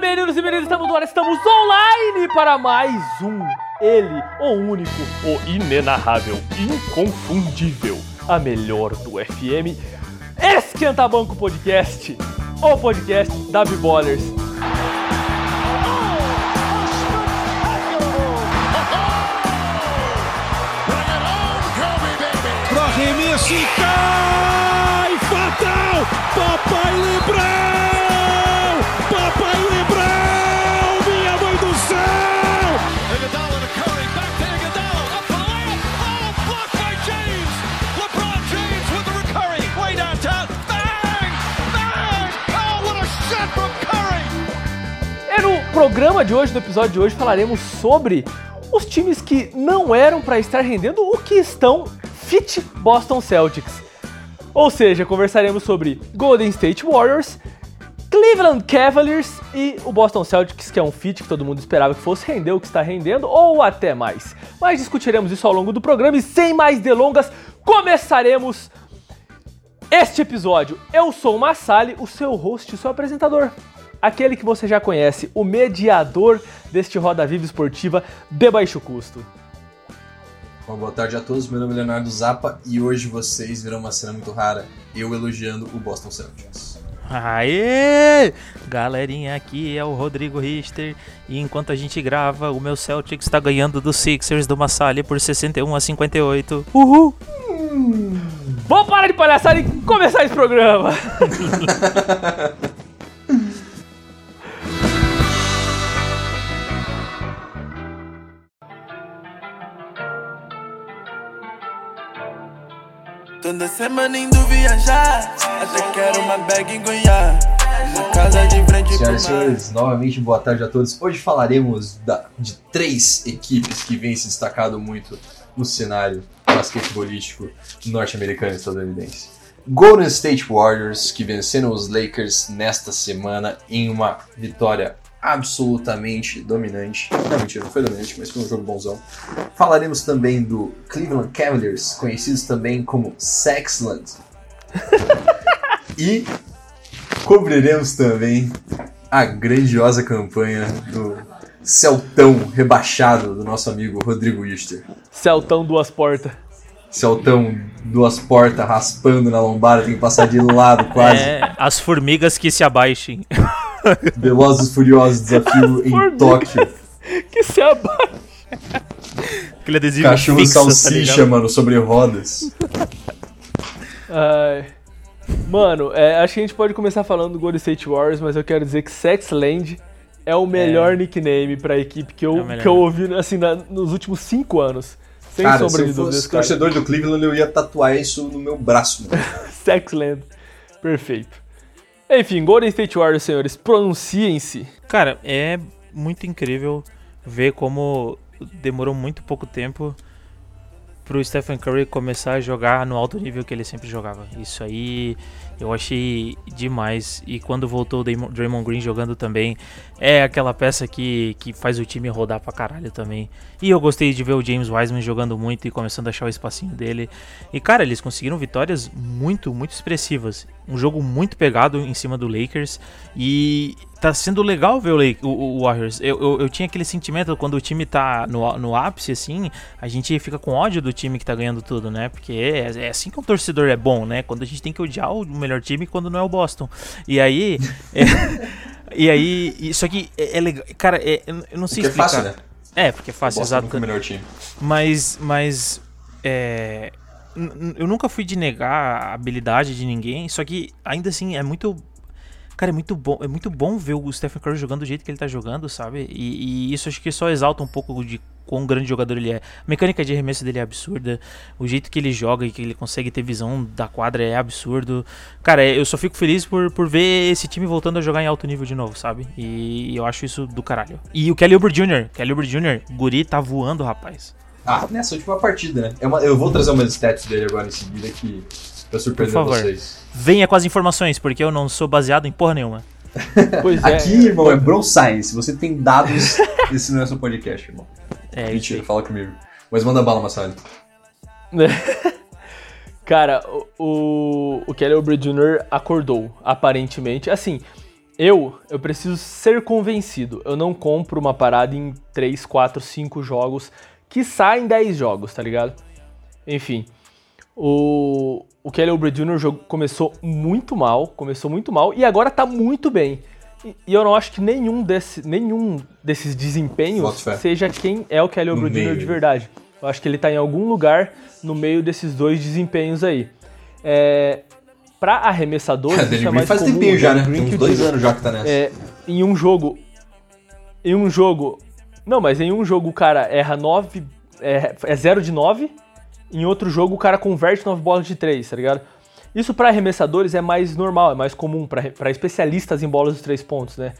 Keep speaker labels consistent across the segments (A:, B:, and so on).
A: meninos e meninas, estamos no ar, estamos online para mais um Ele, o único, o inenarrável, inconfundível, a melhor do FM, Esquenta Banco Podcast, o podcast da B-Ballers.
B: Pro arremesso e cai! Fatal! Papai Lebrão!
A: Programa de hoje, no episódio de hoje, falaremos sobre os times que não eram para estar rendendo o que estão fit Boston Celtics. Ou seja, conversaremos sobre Golden State Warriors, Cleveland Cavaliers e o Boston Celtics, que é um fit que todo mundo esperava que fosse render o que está rendendo, ou até mais. Mas discutiremos isso ao longo do programa e sem mais delongas, começaremos este episódio. Eu sou o Massali, o seu host e seu apresentador. Aquele que você já conhece, o mediador deste Roda Viva Esportiva de baixo custo.
C: Bom, boa tarde a todos, meu nome é Leonardo Zappa e hoje vocês verão uma cena muito rara, eu elogiando o Boston Celtics.
D: Aê! Galerinha, aqui é o Rodrigo Richter e enquanto a gente grava, o meu Celtics está ganhando do Sixers do Massali por 61 a 58. Uhul!
A: Vamos parar de palhaçada e começar esse programa.
E: Toda semana indo viajar, até quero uma bag em Goiás. Uma casa de frente
C: Senhoras e senhores, novamente boa tarde a todos. Hoje falaremos da- de três equipes que vêm se destacado muito no cenário basquetebolístico norte-americano e estadunidense. Golden State Warriors, que venceram os Lakers nesta semana em uma vitória absolutamente dominante. Não, mentira, não foi dominante, mas foi um jogo bonzão. Falaremos também do Cleveland Cavaliers, conhecidos também como Sexland. e cobriremos também a grandiosa campanha do Celtão rebaixado do nosso amigo Rodrigo Ister.
A: Celtão duas portas.
C: Celtão, duas portas raspando na lombada, tem que passar de lado quase.
D: É, as formigas que se abaixem.
C: Velozes e Furiosos desafio em. Tóquio.
A: Que se abaixa.
D: Aquele adesivo
C: Cachorro
D: fixo, tá
C: salsicha,
D: ligado?
C: mano, sobre rodas.
A: Ai. Mano, é, acho que a gente pode começar falando do Golden State Warriors, mas eu quero dizer que Sexland é o melhor nickname pra equipe que eu,
D: É
A: que eu ouvi assim, na- nos últimos cinco anos. Sem
C: Cara,
A: sombra
C: se
A: de
C: eu
A: dúvidas,
C: fosse
A: cara.
C: torcedor do Cleveland, eu ia tatuar isso no meu braço.
A: Sexland. Perfeito. Enfim, Golden State Warriors, senhores, pronunciem-se.
D: Cara, é muito incrível ver como demorou muito pouco tempo pro Stephen Curry começar a jogar no alto nível que ele sempre jogava. Isso aí eu achei demais. E quando voltou o Draymond Green jogando também, é aquela peça que, que faz o time rodar pra caralho também. E eu gostei de ver o James Wiseman jogando muito e começando a achar o espacinho dele. E cara, eles conseguiram vitórias muito, muito expressivas. Um jogo muito pegado em cima do Lakers. E tá sendo legal ver o, Lake, o, o Warriors. Eu, eu, eu tinha aquele sentimento quando o time tá no, no ápice, assim, a gente fica com ódio do time que tá ganhando tudo, né? Porque é, é assim que um torcedor é bom, né? Quando a gente tem que odiar o melhor time quando não é o Boston. E aí. é- e aí. Isso aqui é, é legal. Cara, é- eu não sei
C: Porque é
D: explicar.
C: fácil, né?
D: É, porque é fácil,
C: Boston
D: exato.
C: é o melhor time.
D: Mas, mas é, eu nunca fui de negar a habilidade de ninguém, só que ainda assim é muito Cara, é muito bom, é muito bom ver o Stephen Curry jogando do jeito que ele tá jogando, sabe? E, e isso acho que só exalta um pouco de quão grande jogador ele é. A mecânica de arremesso dele é absurda, o jeito que ele joga e que ele consegue ter visão da quadra é absurdo. Cara, eu só fico feliz por, por ver esse time voltando a jogar em alto nível de novo, sabe? E eu acho isso do caralho. E o Kelly Oubre Jr., Kelly Oubre Jr., guri tá voando, rapaz.
C: Ah, nessa última partida, né? É uma- eu vou trazer umas stats dele agora em seguida que pra surpreender
D: Por favor.
C: vocês.
D: Venha com as informações, porque eu não sou baseado em porra nenhuma.
A: Pois é.
C: Aqui, irmão, é Bro Science. Você tem dados, esse não é seu podcast, irmão.
D: É
C: Mentira, fala comigo. Mas manda bala, Massali.
A: Cara, o, o, Kelly Oubre Jr. acordou, aparentemente. Assim, eu, eu preciso ser convencido. Eu não compro uma parada em 3, 4, 5 jogos que saem 10 jogos, tá ligado? Enfim, o, o Kelly Oubre Jr. jogo começou muito mal, começou muito mal e agora tá muito bem. E, e eu não acho que nenhum, desse, nenhum desses desempenhos seja quem é o Kelly
C: meio,
A: de verdade. Eu acho que ele tá em algum lugar no meio desses dois desempenhos aí. É, pra arremessadores,
C: Cara,
A: isso é mais
C: faz
A: comum,
C: tempinho já, né?
A: Green
C: Tem uns dois
A: digo.
C: anos já que tá nessa.
A: É, em um jogo. Em um jogo. Não, mas em um jogo o cara erra 9. É, é 0 de 9. Em outro jogo o cara converte 9 bolas de 3, tá ligado? Isso pra arremessadores é mais normal, é mais comum. Pra especialistas em bolas de 3 pontos, né?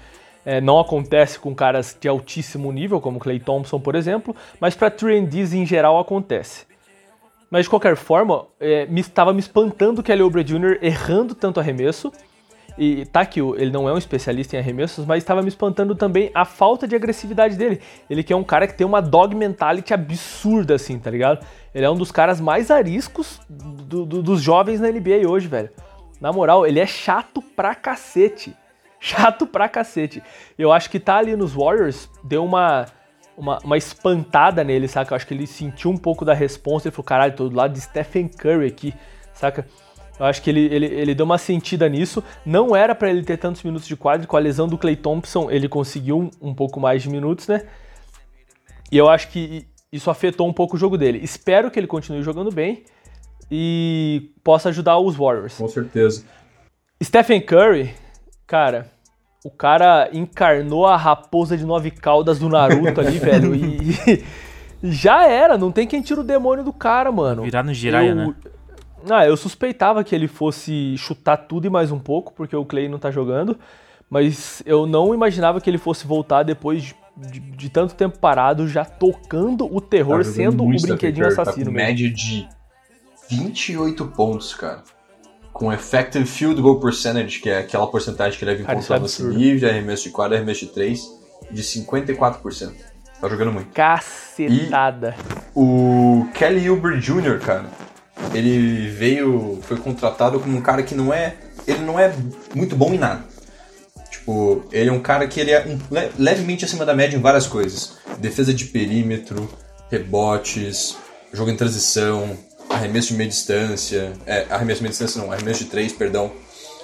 A: É, não acontece com caras de altíssimo nível, como Clay Thompson, por exemplo, mas pra 3Ds em geral acontece. Mas de qualquer forma, é, me estava me espantando o Kelly Oubre Jr. errando tanto arremesso. E tá que o- ele não é um especialista em arremessos, mas estava me espantando também a falta de agressividade dele. Ele que é um cara que tem uma dog mentality absurda, assim, tá ligado? Ele é um dos caras mais ariscos do- do- dos jovens na NBA hoje, velho. Na moral, ele é chato pra cacete. Chato pra cacete. Eu acho que tá ali nos Warriors deu uma, uma, uma espantada nele, saca? Eu acho que ele sentiu um pouco da responsa e falou: caralho, tô do lado de Stephen Curry aqui, saca? Eu acho que ele, ele, ele deu uma sentida nisso. Não era pra ele ter tantos minutos de quadro. Com a lesão do Clay Thompson, ele conseguiu um, um pouco mais de minutos, né? E eu acho que isso afetou um pouco o jogo dele. Espero que ele continue jogando bem e possa ajudar os Warriors.
C: Com certeza.
A: Stephen Curry, cara, o cara encarnou a raposa de nove caudas do Naruto ali, velho. E, e já era, não tem quem tira o demônio do cara, mano.
D: Virar no Jiraiya,
A: eu,
D: né?
A: Ah, eu suspeitava que ele fosse chutar tudo e mais um pouco, porque o Clay não tá jogando. Mas eu não imaginava que ele fosse voltar depois de, de- de tanto tempo parado, já tocando o terror,
C: Tá
A: sendo o brinquedinho assassino
C: tá com
A: mesmo.
C: média de 28 pontos, cara. Com effective field goal percentage, que é aquela porcentagem que leva em conta lance livre, de arremesso de quadra, arremesso de 3, de 54%. Tá jogando muito.
A: Cacetada.
C: O Kelly Oubre Jr., cara, ele veio, foi contratado como um cara que não é, ele não é muito bom em nada. Tipo, ele é um cara que ele é um- le- levemente acima da média em várias coisas. Defesa de perímetro, rebotes, jogo em transição, arremesso de meia distância, é, arremesso de meia distância não, arremesso de três, perdão.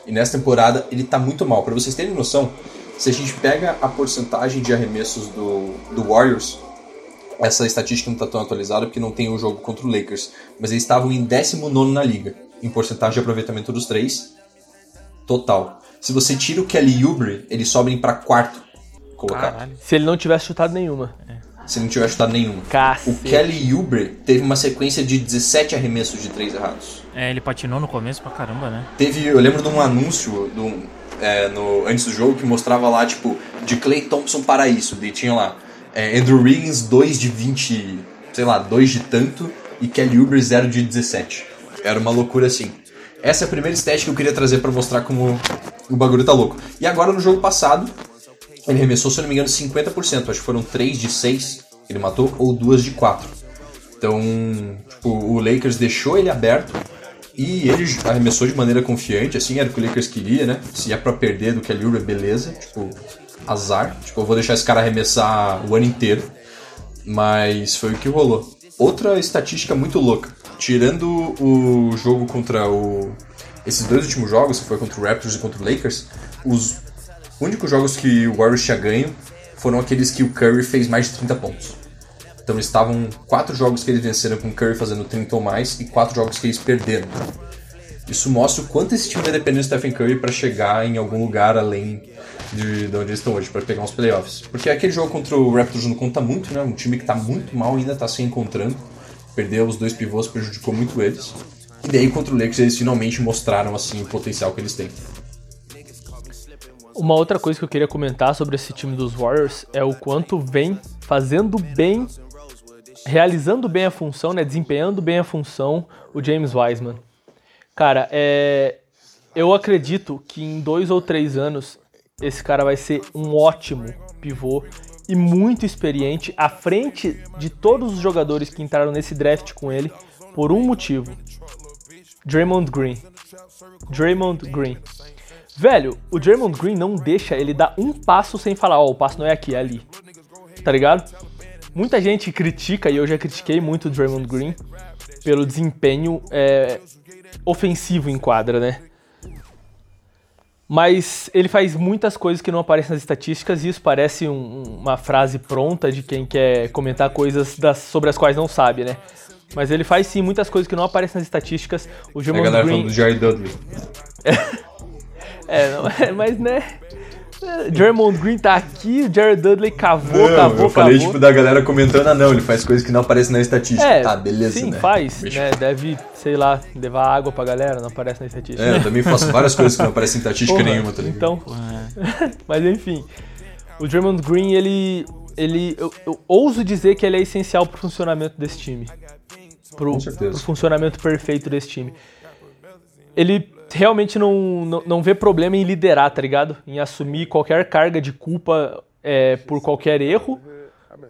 C: E nessa temporada ele tá muito mal. Pra vocês terem noção, se a gente pega a porcentagem de arremessos do, do Warriors, essa estatística não está tão atualizada porque não tem o jogo contra o Lakers, mas eles estavam em 19 na liga, em porcentagem de aproveitamento dos três, total. Se você tira o Kelly Oubre, eles sobem para quarto colocado,
D: Caralho.
A: Se ele não tivesse chutado nenhuma.
C: se não tiver chutado nenhuma. O
A: Cacete.
C: Kelly Oubre teve uma sequência de 17 arremessos de três errados.
D: É, ele patinou no começo pra caramba, né?
C: Teve, eu lembro de um anúncio do, é, no, antes do jogo que mostrava lá, tipo, de Clay Thompson para isso. E tinha lá, é, Andrew Wiggins 2 de 20, sei lá, 2 de tanto, e Kelly Oubre 0 de 17. Era uma loucura assim. Essa é a primeira estética que eu queria trazer para mostrar como o bagulho tá louco. E agora no jogo passado, ele arremessou, se eu não me engano, 50%. Acho que foram 3 de 6 que ele matou, ou 2 de 4. Então, tipo, o Lakers deixou ele aberto e ele arremessou de maneira confiante, assim, era o que o Lakers queria, né? Se é pra perder do Kelly Oubre, beleza. Tipo, azar. Tipo, eu vou deixar esse cara arremessar o ano inteiro. Mas foi o que rolou. Outra estatística muito louca. Tirando o jogo contra o... Esses dois últimos jogos, que foi contra o Raptors e contra o Lakers, os únicos jogos que o Warriors tinha ganho foram aqueles que o Curry fez mais de 30 pontos. Então estavam quatro jogos que eles venceram com o Curry fazendo 30 ou mais e quatro jogos que eles perderam. Isso mostra o quanto esse time vai depender do Stephen Curry para chegar em algum lugar além de, de onde eles estão hoje, para pegar uns playoffs. Porque aquele jogo contra o Raptors não conta muito, né? Um time que tá muito mal ainda tá se encontrando. Perdeu os dois pivôs, prejudicou muito eles. E daí contra o Lakers eles finalmente mostraram assim o potencial que eles têm.
A: Uma outra coisa que eu queria comentar sobre esse time dos Warriors é o quanto vem fazendo bem, realizando bem a função, né, desempenhando bem a função o James Wiseman. Cara, é, eu acredito que em dois ou três anos esse cara vai ser um ótimo pivô e muito experiente à frente de todos os jogadores que entraram nesse draft com ele por um motivo. Draymond Green. Draymond Green. Velho, o Draymond Green não deixa ele dar um passo sem falar, ó, o passo não é aqui, é ali. Tá ligado? Muita gente critica, e eu já critiquei muito o Draymond Green, pelo desempenho é, ofensivo em quadra, né? Mas ele faz muitas coisas que não aparecem nas estatísticas e isso parece um- uma frase pronta de quem quer comentar coisas das- sobre as quais não sabe, né? Mas ele faz sim muitas coisas que não aparecem nas estatísticas. O
C: A
A: Draymond
C: galera
A: Green...
C: falando do Jared Dudley.
A: É, não, é, mas né. É, Draymond Green tá aqui, o Jared Dudley cavou,
C: Não,
A: cavou,
C: eu falei,
A: cavou.
C: tipo, da galera comentando, ah não, ele faz coisas que não aparecem na estatística.
A: é,
C: tá, beleza,
A: sim,
C: né?
A: faz,
C: Deixa-
A: né? Deve, sei lá, levar água pra galera, não aparece na estatística.
C: É, eu também faço várias coisas que não aparecem em estatística
A: Porra,
C: nenhuma, tá ligado?
A: Então, mas enfim, o Draymond Green, ele, ele eu, eu ouso dizer que ele é essencial pro funcionamento desse time. Pro,
C: Com certeza.
A: pro funcionamento perfeito desse time. Ele realmente não, não, não vê problema em liderar, tá ligado? Em assumir qualquer carga de culpa é, por qualquer erro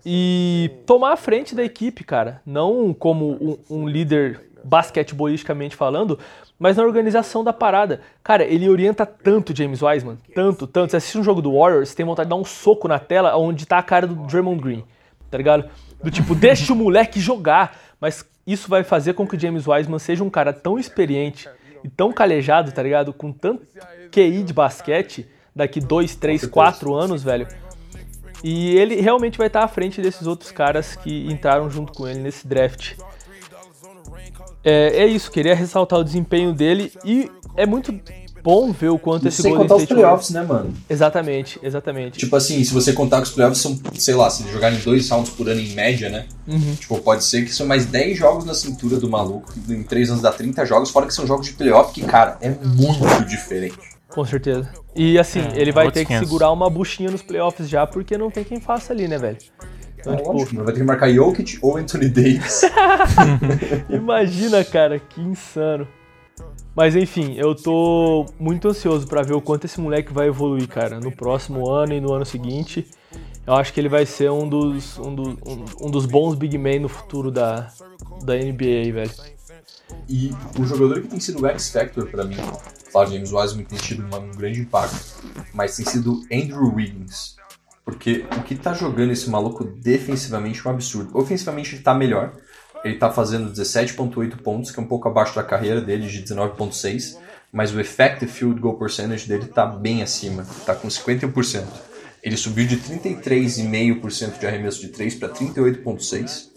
A: e tomar a frente da equipe, cara. Não como um, um líder basquetebolisticamente falando, mas na organização da parada. Cara, ele orienta tanto James Wiseman, tanto, tanto. Você assiste um jogo do Warriors, tem vontade de dar um soco na tela onde tá a cara do Draymond Green, tá ligado? Do tipo, deixa o moleque jogar. Mas isso vai fazer com que James Wiseman seja um cara tão experiente e tão calejado, tá ligado? Com tanto QI de basquete, daqui dois, três,
C: certeza.
A: quatro anos, velho. E ele realmente vai estar à frente desses outros caras que entraram junto com ele nesse draft. É, é isso, queria ressaltar o desempenho dele e é muito bom ver o quanto esse
C: Sem
A: Golden
C: contar os
A: State
C: playoffs, né, mano?
A: Exatamente, exatamente.
C: Tipo assim, se você contar que os playoffs são, sei lá, se eles jogarem dois rounds por ano em média, né?
A: Uhum.
C: Tipo, pode ser que são mais 10 jogos na cintura do maluco. Em 3 anos dá 30 jogos, fora que são jogos de playoff que, cara, é muito diferente.
A: Com certeza. E assim,
D: É,
A: ele vai ter que
D: 500.
A: segurar uma buchinha nos playoffs já, porque não tem quem faça ali, né, velho? Então,
C: É
A: tipo,
C: mano. Vai ter que marcar Jokic ou Anthony Davis.
A: Imagina, cara, que insano. Mas enfim, eu tô muito ansioso pra ver o quanto esse moleque vai evoluir, cara, no próximo ano e no ano seguinte. Eu acho que ele vai ser um dos, um, do- um- um dos bons big men no futuro da, da NBA, velho.
C: E o jogador que tem sido o X-Factor pra mim, claro, James Wiseman tem tido um grande impacto, mas tem sido Andrew Wiggins. Porque o que tá jogando esse maluco defensivamente é um absurdo. Ofensivamente ele tá melhor. Ele tá fazendo 17.8 pontos, que é um pouco abaixo da carreira dele de 19.6. Mas o effective field goal percentage dele tá bem acima. Tá com 51%. Ele subiu de 33,5% de arremesso de 3 para 38,6%.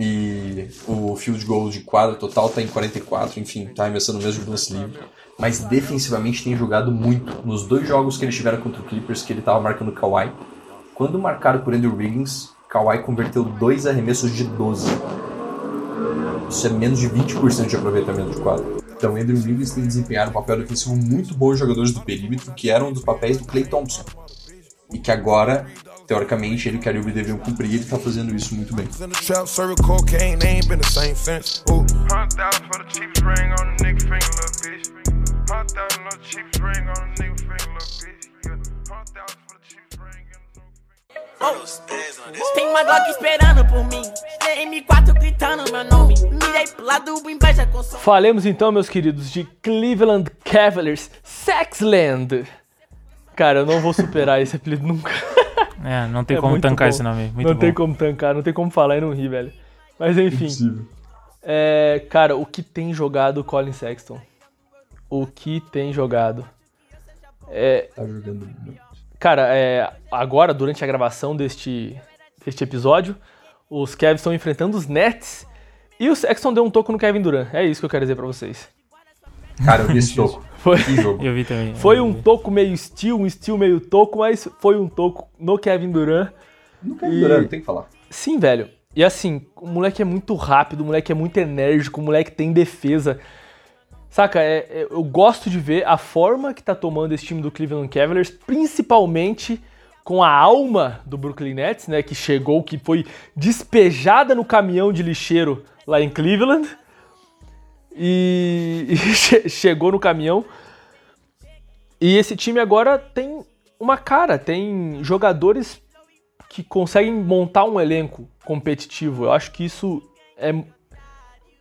C: E o field goal de quadra total tá em 44, enfim, tá arremessando mesmo lance livre. Mas defensivamente tem jogado muito. Nos dois jogos que eles tiveram contra o Clippers, que ele tava marcando o Kawhi. Quando marcaram por Andrew Wiggins, Kawhi converteu dois arremessos de 12. Isso é menos de 20% de aproveitamento de quadra. Então, Andrew Wiggins tem desempenhado um papel defensivo muito bom em jogadores do perímetro, que eram um dos papéis do Clay Thompson. E que agora, teoricamente, ele e o Kyrie deviam cumprir, e ele tá fazendo isso muito bem.
F: Finger.
G: Tem uma Glock esperando por mim. M4 gritando meu nome. Mirei pro lado, inveja com som.
A: Falemos então, meus queridos, de Cleveland Cavaliers Sexland. Cara, eu não vou superar esse apelido nunca.
D: É, não tem
A: É
D: como tancar
A: bom.
D: esse nome. Muito
A: não
D: bom.
A: tem como tancar, não tem como falar e não rir, velho. Mas enfim. É, cara, o que tem jogado o Colin Sexton? O que tem jogado? É,
C: Tá jogando.
A: Cara, é, agora, durante a gravação deste, deste episódio, os Cavs estão enfrentando os Nets e o Sexton deu um toco no Kevin Durant. É isso que eu quero dizer pra vocês.
C: Cara, eu vi esse toco.
A: Foi.
D: Eu vi também.
A: foi um
D: vi.
A: toco meio steel, um steel meio toco, mas foi um toco no Kevin Durant.
C: Não quero Durant, tem que falar.
A: Sim, velho. E assim, o moleque é muito rápido, o moleque é muito enérgico, o moleque tem defesa. Saca, é- é- eu gosto de ver a forma que tá tomando esse time do Cleveland Cavaliers, principalmente com a alma do Brooklyn Nets, né, que chegou, que foi despejada no caminhão de lixeiro lá em Cleveland. E, e che- chegou no caminhão. E esse time agora tem uma cara, tem jogadores que conseguem montar um elenco competitivo. Eu acho que isso é,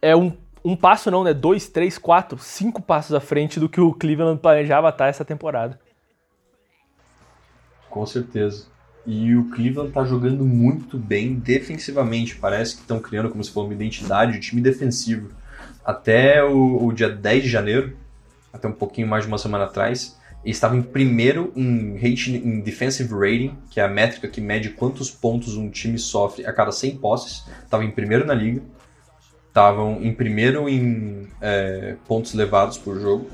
A: é um, um passo não, né? Dois, três, quatro, cinco passos à frente do que o Cleveland planejava estar essa temporada.
C: Com certeza. E o Cleveland tá jogando muito bem defensivamente. Parece que estão criando, como se fosse uma identidade, um time defensivo. Até o, o dia 10 de janeiro, até um pouquinho mais de uma semana atrás, eles estavam em primeiro em, em defensive rating, que é a métrica que mede quantos pontos um time sofre a cada 100 posses. Estavam em primeiro na liga. Estavam em primeiro em é, pontos levados por jogo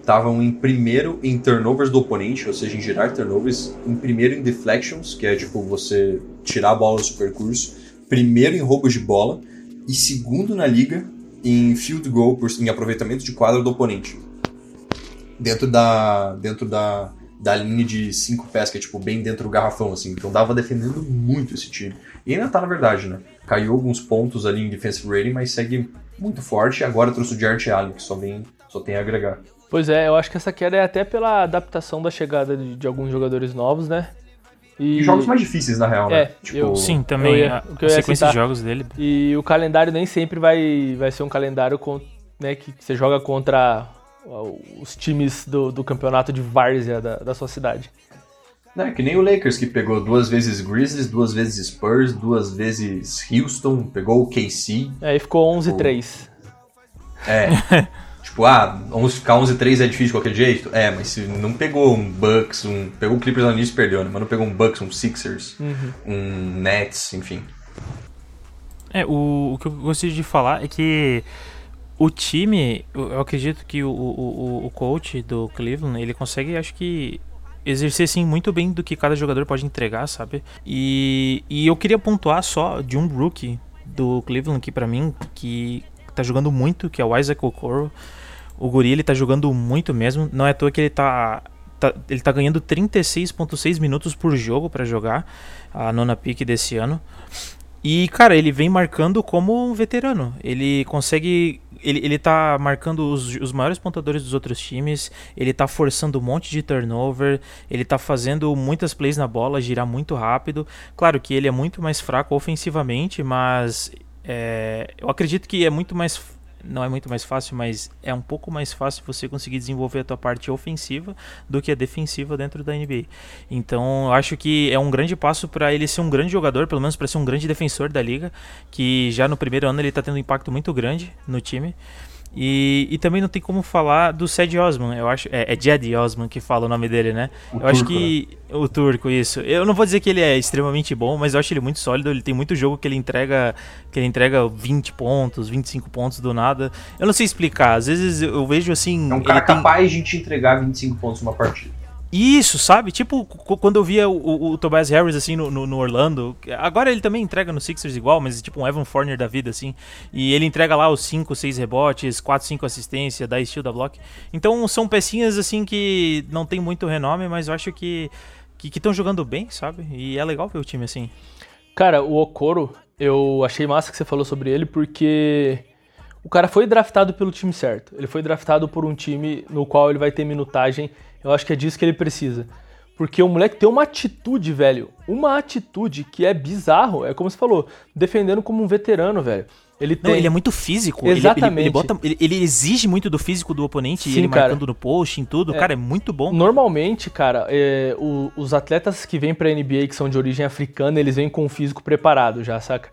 C: estavam em primeiro em turnovers do oponente, ou seja, em gerar turnovers, em primeiro em deflections, que é tipo você tirar a bola do seu percurso, primeiro em roubos de bola e segundo na liga em field goal, em aproveitamento de quadra do oponente. Dentro da dentro da, da linha de cinco pés, que é tipo bem dentro do garrafão assim. Então dava defendendo muito esse time. E ainda tá na verdade, né? Caiu alguns pontos ali em defensive rating, mas segue muito forte. Agora trouxe o Jarrett Allen, que só vem só tem a agregar.
A: Pois é, eu acho que essa queda é até pela adaptação da chegada de, de alguns jogadores novos, né?
C: E jogos mais difíceis, na real,
A: É,
C: né?
A: eu-
D: Sim, também
A: eu ia-
D: a,
A: o que eu
D: a
A: ia
D: sequência de jogos dele.
A: E o calendário nem sempre vai, vai ser um calendário com, né, que você joga contra os times do, do campeonato de várzea da, da sua cidade.
C: É, que nem o Lakers, que pegou duas vezes Grizzlies, duas vezes Spurs, duas vezes Houston, pegou o KC.
A: Aí ficou 11-3.
C: É. tipo, ah, 11, ficar 11-3 é difícil de qualquer jeito? É, mas se não pegou um Bucks, um. Pegou o Clippers no início e perdeu, né? Mas não pegou um Bucks, um Sixers, um Nets, enfim.
D: É, o, o que eu gostaria de falar é que o time, eu acredito que o, o- o coach do Cleveland, ele consegue, acho que, exercer assim muito bem do que cada jogador pode entregar, sabe? E, e eu queria pontuar só de um rookie do Cleveland que pra mim, que tá jogando muito, que é o Isaac Okoro. O Guri, ele tá jogando muito mesmo. Não é à toa que ele tá, tá- ele tá ganhando 36.6 minutos por jogo pra jogar a nona pick desse ano. E, cara, ele vem marcando como um veterano. Ele consegue. Ele, ele tá marcando os, os maiores pontuadores dos outros times. Ele tá forçando um monte de turnover. Ele tá fazendo muitas plays na bola, girar muito rápido. Claro que ele é muito mais fraco ofensivamente, mas é, eu acredito que é muito mais. Não é muito mais fácil, mas é um pouco mais fácil você conseguir desenvolver a tua parte ofensiva do que a defensiva dentro da NBA. Então, eu acho que é um grande passo para ele ser um grande jogador, pelo menos para ser um grande defensor da liga, que já no primeiro ano ele está tendo um impacto muito grande no time. E, e também não tem como falar do Ced Osman, eu acho, é, é Jed Osman que fala o nome dele, né?
C: O
D: eu acho
C: turco,
D: que o turco isso. Eu não vou dizer que ele é extremamente bom, mas eu acho ele muito sólido, ele tem muito jogo que ele entrega, que ele entrega 20 pontos, 25 pontos do nada. Eu não sei explicar, às vezes eu vejo assim,
C: É um cara
D: tem-
C: capaz de te entregar 25 pontos numa partida.
D: Isso, sabe? Tipo, quando eu via o, o- o Tobias Harris, assim, no, no- no Orlando. Agora ele também entrega no Sixers igual, mas tipo um Evan Fournier da vida, assim. E ele entrega lá os 5, 6 rebotes, 4, 5 assistência, dá steal da block. Então são pecinhas, assim, que não tem muito renome, mas eu acho que que estão jogando bem, sabe? E é legal ver o time assim.
A: Cara, o Okoro, eu achei massa que você falou sobre ele, porque o cara foi draftado pelo time certo. Ele foi draftado por um time no qual ele vai ter minutagem. Eu acho que é disso que ele precisa. Porque o moleque tem uma atitude, velho. Uma atitude que é bizarro. É como você falou, defendendo como um veterano, velho. Ele tem.
D: Não, ele é muito físico. ele- Ele,
A: Exatamente.
D: ele, bota- ele- ele exige muito do físico do oponente,
A: Sim,
D: ele
A: cara.
D: marcando no post, em tudo. Cara, é muito bom.
A: Normalmente, cara, é, o- os atletas que vêm pra NBA que são de origem africana, eles vêm com o físico preparado já, saca?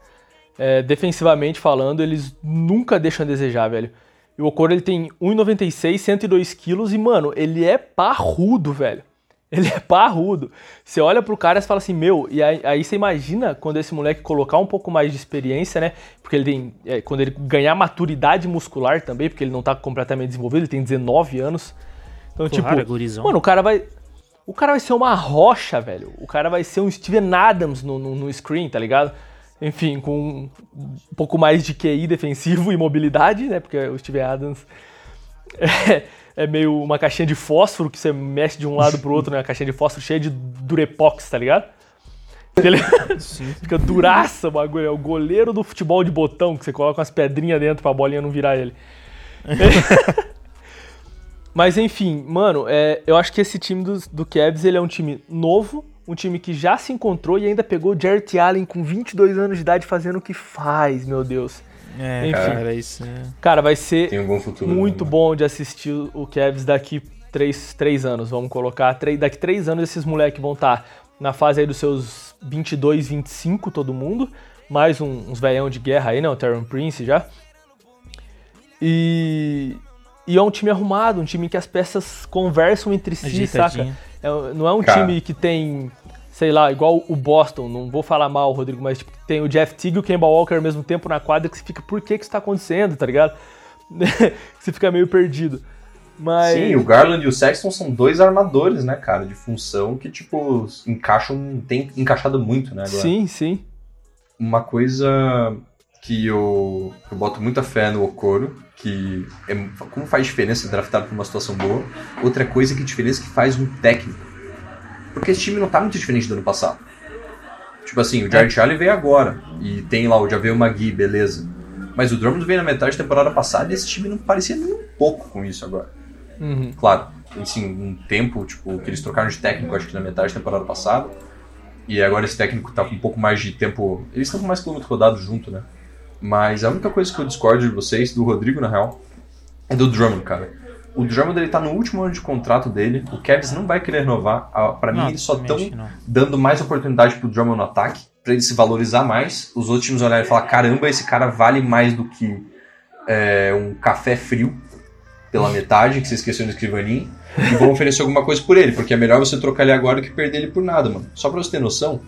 A: É, defensivamente falando, eles nunca deixam a desejar, velho. E o Okoro, ele tem 1,96, 102 quilos e, mano, ele é parrudo, velho. Ele é parrudo. Você olha pro cara e fala assim, meu, e aí, aí você imagina quando esse moleque colocar um pouco mais de experiência, né? Porque ele tem. é, quando ele ganhar maturidade muscular também, porque ele não tá completamente desenvolvido, ele tem 19 anos. Então,
D: Claro,
A: tipo,
D: é
A: mano, o cara vai. O cara vai ser uma rocha, velho. O cara vai ser um Steven Adams no, no, no screen, tá ligado? Enfim, com um pouco mais de QI defensivo e mobilidade, né? Porque o Steven Adams é, é meio uma caixinha de fósforo que você mexe de um lado pro outro, né? Uma caixinha de fósforo cheia de durepox, tá ligado? Ele fica duraça o bagulho. É o goleiro do futebol de botão, que você coloca umas pedrinhas dentro pra bolinha não virar ele. Mas enfim, mano, é, eu acho que esse time do, do Cavs ele é um time novo, um time que já se encontrou e ainda pegou o Jarrett Allen com 22 anos de idade fazendo o que faz, meu Deus.
D: É,
A: Enfim.
D: cara, isso é...
A: Cara, vai ser
C: Tem um bom futuro.
A: muito
C: né?
A: bom de assistir o Cavs daqui três, três anos, vamos colocar. Três, daqui três anos esses moleques vão estar na fase aí dos seus 22, 25, todo mundo. Mais um- uns velhão de guerra aí, né? O Terran Prince já. E, e é um time arrumado, um time que as peças conversam entre si, saca? É- não é um
C: Cara.
A: time que tem, sei lá, igual o Boston, não vou falar mal, Rodrigo, mas tipo, tem o Jeff Teague e o Kemba Walker ao mesmo tempo na quadra que você fica, por que que isso tá acontecendo, tá ligado? você fica meio perdido. Mas
C: Sim, o Garland e o Sexton são dois armadores, né, cara, de função que, tipo, encaixam, tem encaixado muito, né, agora.
A: sim, sim.
C: Uma coisa que eu, eu boto muita fé no Okoro, que é, como faz diferença draftar pra uma situação boa. Outra coisa que diferença que faz um técnico. Porque esse time não tá muito diferente do ano passado. Tipo assim, o Jared Allen veio agora, e tem lá o Javel Magui, beleza. Mas o Drummond veio na metade da temporada passada e esse time não parecia nem um pouco com isso agora.
A: Uhum.
C: Claro, assim, um tempo, tipo, que eles trocaram de técnico, acho que na metade da temporada passada. E agora esse técnico tá com um pouco mais de tempo. Eles estão com mais quilômetro rodado junto, né? Mas a única coisa que eu discordo de vocês, do Rodrigo, na real, é do Drummond, cara. O Drummond ele tá no último ano de contrato dele. O Cavs não vai querer renovar. Ah, Pra mim, eles só estão dando mais oportunidade pro Drummond no ataque, pra ele se valorizar mais. Os outros times olharem e falar: caramba, esse cara vale mais do que é, um café frio pela metade, que você esqueceu no escrivaninho, e vão oferecer alguma coisa por ele, porque é melhor você trocar ele agora do que perder ele por nada, mano. Só pra você ter noção,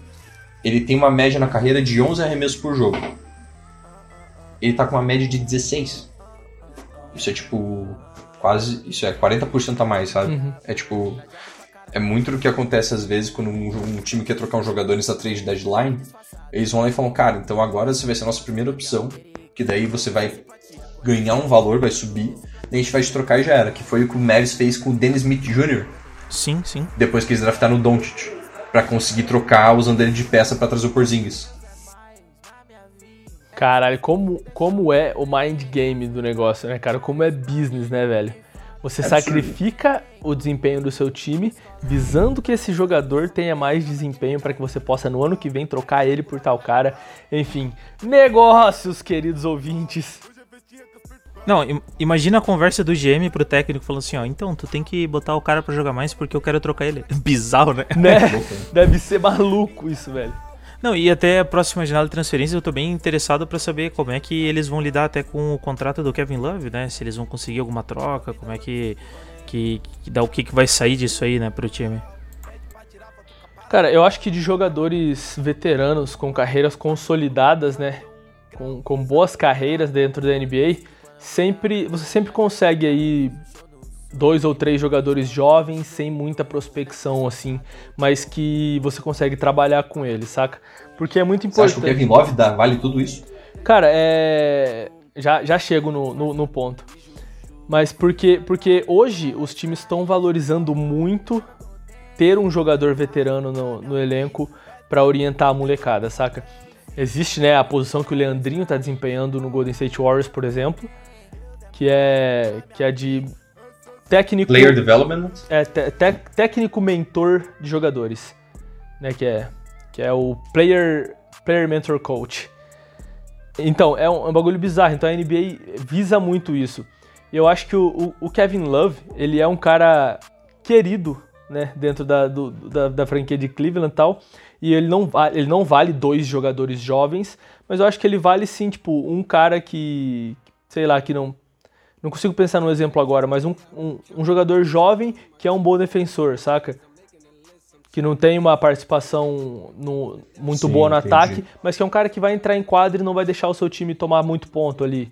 C: ele tem uma média na carreira de 11 arremessos por jogo. Ele tá com uma média de 16. Isso é tipo. Quase. Isso é 40% a mais, sabe?
A: Uhum.
C: É tipo. É muito do que acontece às vezes quando um, um time quer trocar um jogador nessa trade deadline. Eles vão lá e falam, cara, então agora você vai ser a nossa primeira opção. Que daí você vai ganhar um valor, vai subir. Daí a gente vai te trocar e já era. Que foi o que o Mavis fez com o Dennis Smith Jr.
D: Sim, sim.
C: depois que eles draftaram o Doncic. Pra conseguir trocar usando ele de peça pra trazer o Porzingis.
A: Caralho, como, como é o mind game do negócio, né, cara? Como é business, né, velho? Você
C: É
A: sacrifica o desempenho do seu time visando que esse jogador tenha mais desempenho para que você possa no ano que vem trocar ele por tal cara. Enfim, negócios, queridos ouvintes.
D: Não, im- imagina a conversa do GM pro técnico falando assim, ó, então, tu tem que botar o cara pra jogar mais porque eu quero trocar ele. Bizarro, né?
A: Né?
C: Né?
A: Deve ser maluco isso, velho.
D: Não, e até a próxima janela de transferência eu tô bem interessado pra saber como é que eles vão lidar até com o contrato do Kevin Love, né? Se eles vão conseguir alguma troca, como é que que, que dá o que, que vai sair disso aí, né, pro time.
A: Cara, eu acho que de jogadores veteranos com carreiras consolidadas, né? Com, com boas carreiras dentro da NBA, sempre você sempre consegue aí dois ou três jogadores jovens sem muita prospecção assim, mas que você consegue trabalhar com eles, saca? Porque é muito
C: Você acha que o
A: importante.
C: Kevin Love dá, vale tudo isso?
A: Cara, é. Já, já chego no, no, no ponto. Mas porque, porque hoje os times estão valorizando muito ter um jogador veterano no, no elenco pra orientar a molecada, saca? Existe, né, a posição que o Leandrinho tá desempenhando no Golden State Warriors, por exemplo, que é que é de técnico
C: Player Development?
A: é, te- te- técnico mentor de jogadores, né? Que é, que é o player, player mentor coach. Então, é um, é um bagulho bizarro. Então a NBA visa muito isso. E eu acho que o, o- o Kevin Love, ele é um cara querido, né? Dentro da, do- da, da franquia de Cleveland e tal. E ele não, ele não vale dois jogadores jovens, mas eu acho que ele vale sim, tipo, um cara que, sei lá, que não, não consigo pensar num exemplo agora, mas um, um, um jogador jovem que é um bom defensor, saca? Que não tem uma participação no- muito
C: Sim,
A: boa no
C: entendi.
A: ataque, mas que é um cara que vai entrar em quadra e não vai deixar o seu time tomar muito ponto ali.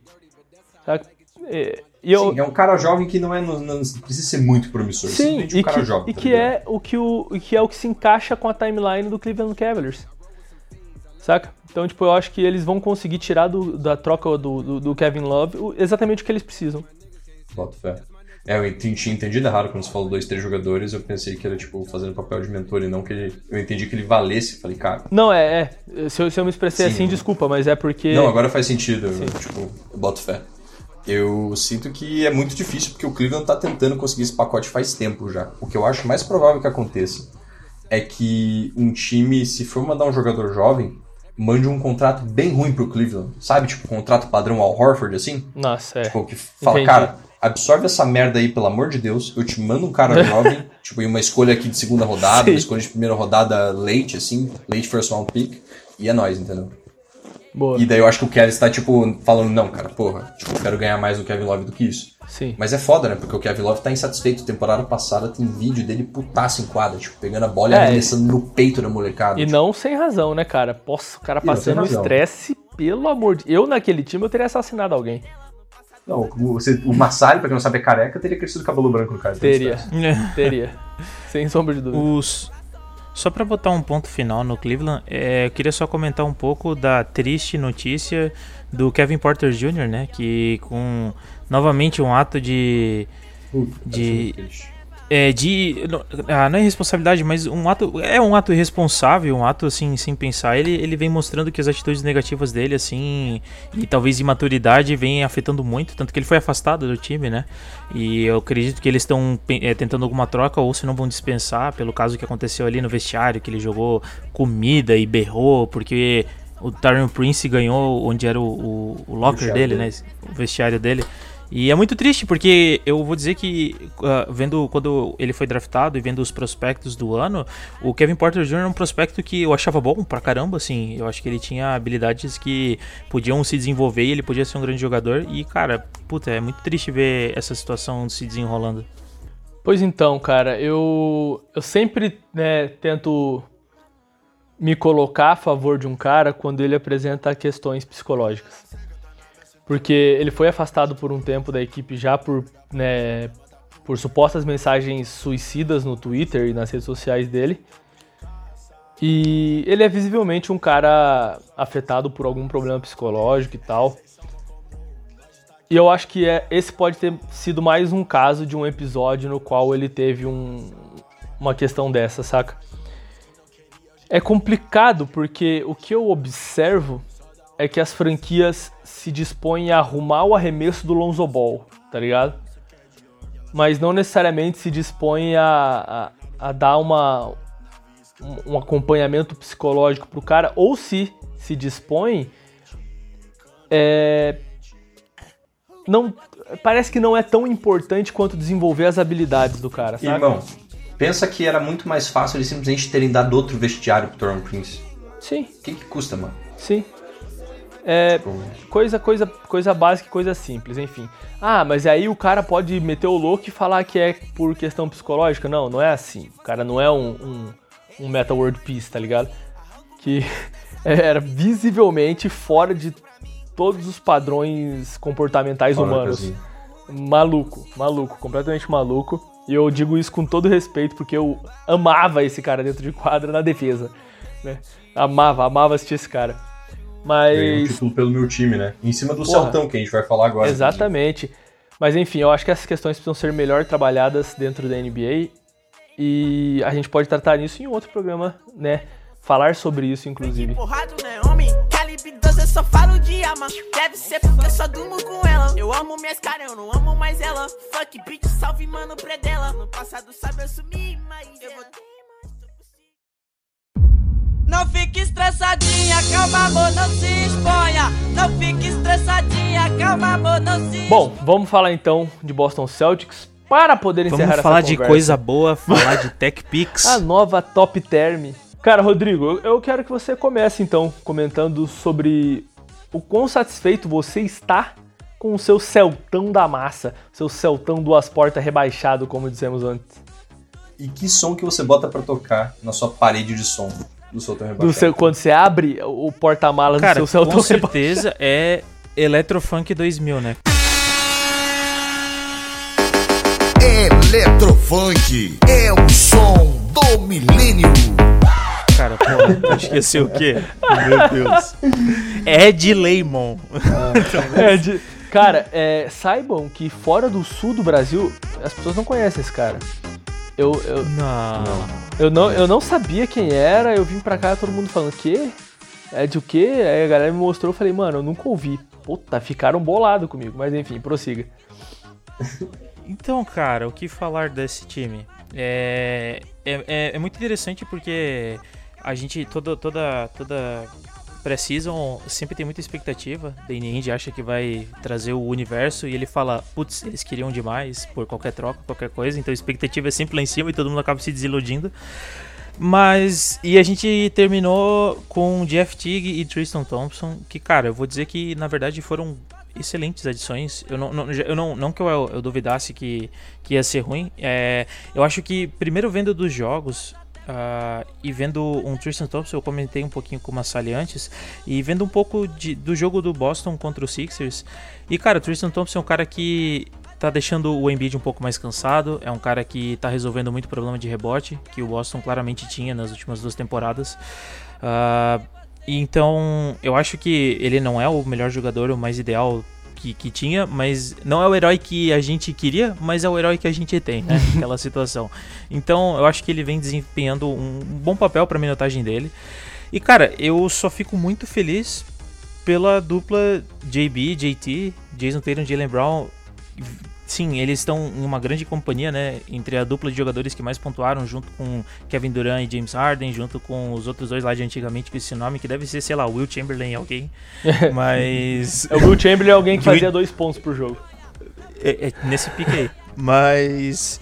A: Saca? E, e eu,
C: Sim, é um cara jovem que não, é, não, não precisa ser muito promissor.
A: Sim,
C: um
A: e,
C: cara
A: que,
C: jovem.
A: e
C: tá
A: que é o que, o, que é o que se encaixa com a timeline do Cleveland Cavaliers. Saca? Então, tipo, eu acho que eles vão conseguir tirar do- da troca do, do- do Kevin Love exatamente o que eles precisam.
C: Boto fé. É, eu tinha entendido errado quando você falou dois, três jogadores. Eu pensei que era, tipo, fazendo papel de mentor e não que ele. Eu entendi que ele valesse. Falei, cara.
A: Não, é, é. Se eu, se eu me expressei
C: Sim.
A: assim, desculpa, mas é porque.
C: Não, agora faz sentido. Eu, tipo, eu boto fé. Eu sinto que é muito difícil porque o Cleveland tá tentando conseguir esse pacote faz tempo já. O que eu acho mais provável que aconteça é que um time, se for mandar um jogador jovem, mande um contrato bem ruim pro Cleveland. Sabe? Tipo, contrato padrão ao Horford, assim.
A: Nossa, é.
C: Tipo, que fala,
A: Entendi.
C: cara, absorve essa merda aí, pelo amor de Deus. Eu te mando um cara jovem, tipo, e uma escolha aqui de segunda rodada,
A: Sim.
C: uma escolha de primeira rodada late, assim, late first round pick. E é nóis, entendeu?
A: Boa.
C: E daí eu acho que o Kevin está, tipo, falando, não, cara, porra, tipo, eu quero ganhar mais do Kevin Love do que isso.
A: Sim.
C: Mas é foda, né? Porque o Kevin Love tá insatisfeito. Temporada passada tem vídeo dele putaço em quadra, tipo, pegando a bola e
A: É.
C: arremessando no peito da molecada.
A: E
C: tipo,
A: não sem razão, né, cara? Poxa, o cara passando estresse, pelo amor de Eu, naquele time, eu teria assassinado alguém.
C: Não, o, você- o Massari, pra quem não sabe, é careca, teria crescido cabelo branco no cara. então
A: Teria.
C: esquece.
A: Teria. sem sombra de dúvida.
D: Os... Só pra botar um ponto final no Cleveland, é, eu queria só comentar um pouco da triste notícia do Kevin Porter Jr., né? Que com novamente um ato de.
C: Puta,
D: De-
C: triste.
D: É, de. não- Ah, não é responsabilidade, mas um ato. É um ato irresponsável, um ato assim, sem pensar. Ele, ele vem mostrando que as atitudes negativas dele, assim, e talvez imaturidade, vem afetando muito. Tanto que ele foi afastado do time, né? E eu acredito que eles estão é, tentando alguma troca, ou se não vão dispensar, pelo caso que aconteceu ali no vestiário, que ele jogou comida e berrou, porque o Tyron Prince ganhou onde era o, o, o locker
C: Vestiário
D: dele,
C: dele.
D: né? O vestiário dele. E é muito triste, porque eu vou dizer que, ah, vendo quando ele foi draftado e vendo os prospectos do ano, o Kevin Porter Jr. é um prospecto que eu achava bom pra caramba, assim. Eu acho que ele tinha habilidades que podiam se desenvolver e ele podia ser um grande jogador. E, cara, puta, é muito triste ver essa situação se desenrolando.
A: Pois então, cara, eu, eu sempre né, tento me colocar a favor de um cara quando ele apresenta questões psicológicas. Porque ele foi afastado por um tempo da equipe já por, né, por supostas mensagens suicidas no Twitter e nas redes sociais dele. E ele é visivelmente um cara afetado por algum problema psicológico e tal. E eu acho que é, esse pode ter sido mais um caso de um episódio no qual ele teve um- uma questão dessa, saca? É complicado porque o que eu observo é que as franquias se dispõem a arrumar o arremesso do Lonzo Ball, tá ligado? Mas não necessariamente se dispõem a, a, a dar uma, um, um acompanhamento psicológico pro cara, ou se se dispõe, é, não parece que não é tão importante quanto desenvolver as habilidades do cara, sabe?
C: Irmão, pensa que era muito mais fácil eles simplesmente terem dado outro vestiário pro Toron Prince.
A: Sim,
C: O que, que custa, mano?
A: sim. É, coisa, coisa, coisa básica e coisa simples, enfim. Ah, mas aí o cara pode meter o louco e falar que é por questão psicológica? Não, não é assim. O cara não é um, um, um Meta World Peace, tá ligado? Que era visivelmente fora de todos os padrões comportamentais
C: fora
A: humanos. Maluco, maluco, completamente maluco. E eu digo isso com todo respeito, porque eu amava esse cara dentro de quadra na defesa. Né? Amava, amava assistir esse cara.
C: Ganhou um
A: Mas.
C: título pelo meu time, né? Em cima do
A: Porra.
C: Celtão, que a gente vai falar agora.
A: Exatamente. Mas enfim, eu acho que essas questões precisam ser melhor trabalhadas dentro da NBA. E a gente pode tratar nisso em outro programa, né? Falar sobre isso, inclusive.
G: Porrado, né, homem? Calibre 12, eu só falo de arma. Deve ser porque eu só durmo com ela. Eu amo minhas caras, eu não amo mais ela. Fuck bitch, salve mano predela. No passado, sabe, eu sumi, mas eu vou Não fique estressadinha, calma amor, não se exponha. Não fique estressadinha, calma amor, não se
A: Bom, vamos falar então de Boston Celtics para poder encerrar
D: Vamos
A: essa
D: falar de
A: conversa.
D: coisa boa, falar de Tech Picks.
A: A nova Top Term. Cara, Rodrigo, eu- eu quero que você comece então comentando sobre o quão satisfeito você está com o seu Celtão da massa, seu Celtão duas portas rebaixado, como dissemos antes.
C: E que som que você bota pra tocar na sua parede de som do Celtão
A: Do seu, quando você abre o porta-malas do seu Celtão
D: com certeza é Electrofunk 2000, né?
H: Eletrofunk é o som do milênio.
D: Cara, tu esqueceu o quê? Meu Deus. Ed Lemon.
A: É, de- cara, é, saibam que fora do sul do Brasil, as pessoas não conhecem esse cara. Eu, eu,
D: Não.
A: eu, não, eu não sabia quem era, eu vim pra cá todo mundo falando, quê? É de o quê? Aí a galera me mostrou, eu falei, mano, eu nunca ouvi. Puta, ficaram bolados comigo, mas enfim, prossiga.
D: Então, cara, o que falar desse time? É, é, é, é muito interessante porque a gente, toda, toda, toda pré-season sempre tem muita expectativa. Danny Ainge acha que vai trazer o universo e ele fala, putz, eles queriam demais por qualquer troca, qualquer coisa. Então a expectativa é sempre lá em cima e todo mundo acaba se desiludindo. Mas, e a gente terminou com Jeff Teague e Tristan Thompson, que, cara, eu vou dizer que na verdade foram excelentes adições. Eu não, não, eu não, não que eu, eu duvidasse que, que ia ser ruim. É, eu acho que, primeiro vendo dos jogos, Uh, e vendo um Tristan Thompson, eu comentei um pouquinho com o Massali antes, e vendo um pouco de, do jogo do Boston contra os Sixers. E cara, o Tristan Thompson é um cara que tá deixando o Embiid um pouco mais cansado, é um cara que tá resolvendo muito problema de rebote, que o Boston claramente tinha nas últimas duas temporadas. Uh, então, eu acho que ele não é o melhor jogador, o mais ideal que, que tinha, mas não é o herói que a gente queria, mas é o herói que a gente tem, né? Aquela situação. Então eu acho que ele vem desempenhando um bom papel para a minutagem dele. E cara, eu só fico muito feliz pela dupla JB, JT, Jason Tatum e Jalen Brown sim, eles estão em uma grande companhia, né? Entre a dupla de jogadores que mais pontuaram, junto com Kevin Durant e James Harden, junto com os outros dois lá de antigamente com esse nome, que deve ser, sei lá, Will Chamberlain alguém. Mas.
A: É o Will Chamberlain é alguém que fazia dois pontos por jogo.
D: É, é nesse pique aí. Mas.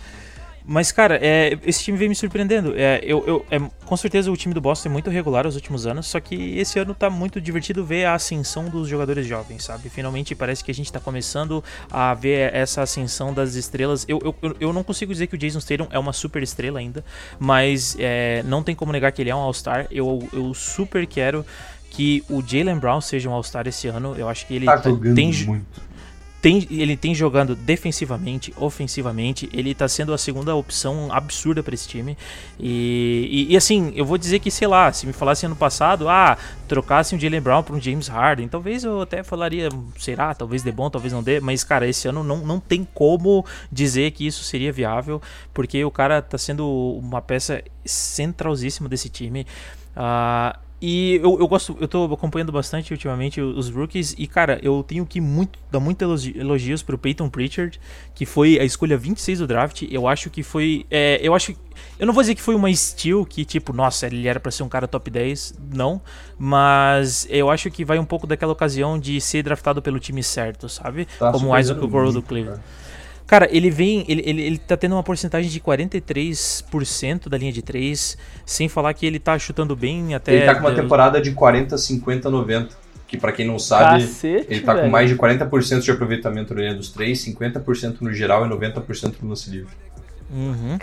D: Mas, cara, é, esse time vem me surpreendendo. É, eu, eu, é, com certeza o time do Boston é muito regular nos últimos anos, só que esse ano tá muito divertido ver a ascensão dos jogadores jovens, sabe? Finalmente parece que a gente tá começando a ver essa ascensão das estrelas. Eu, eu, eu não consigo dizer que o Jason Statham é uma super estrela ainda, mas é, não tem como negar que ele é um All-Star. Eu, eu super quero que o Jalen Brown seja um All-Star esse ano. Eu acho que ele
C: tá tem muito
D: tem, ele tem jogando defensivamente, ofensivamente, ele tá sendo a segunda opção absurda para esse time. E, e, e, assim, eu vou dizer que, sei lá, se me falasse ano passado, ah, trocasse um Jalen Brown por um James Harden, talvez eu até falaria, será, talvez dê bom, talvez não dê, mas cara, esse ano não, não tem como dizer que isso seria viável, porque o cara tá sendo uma peça centralzíssima desse time. Uh, e eu, eu gosto, eu tô acompanhando bastante ultimamente os rookies e, cara, eu tenho que muito, dar muitos elogios pro Peyton Pritchard, que foi a escolha 26 do draft. Eu acho que foi. É, eu acho Eu não vou dizer que foi uma steal que, tipo, nossa, ele era para ser um cara top 10, não. Mas eu acho que vai um pouco daquela ocasião de ser draftado pelo time certo, sabe?
C: Tá
D: Como o Isaac Okoro do Cleveland. Cara. Cara, ele vem. Ele, ele, ele tá tendo uma porcentagem de 43% da linha de 3, sem falar que ele tá chutando bem até.
C: Ele tá com uma temporada de 40, 50, 90. Que para quem não sabe,
A: Cacete,
C: ele tá
A: velho.
C: com mais de 40% de aproveitamento na linha dos 3, 50% no geral e 90% no lance livre.
D: Uhum.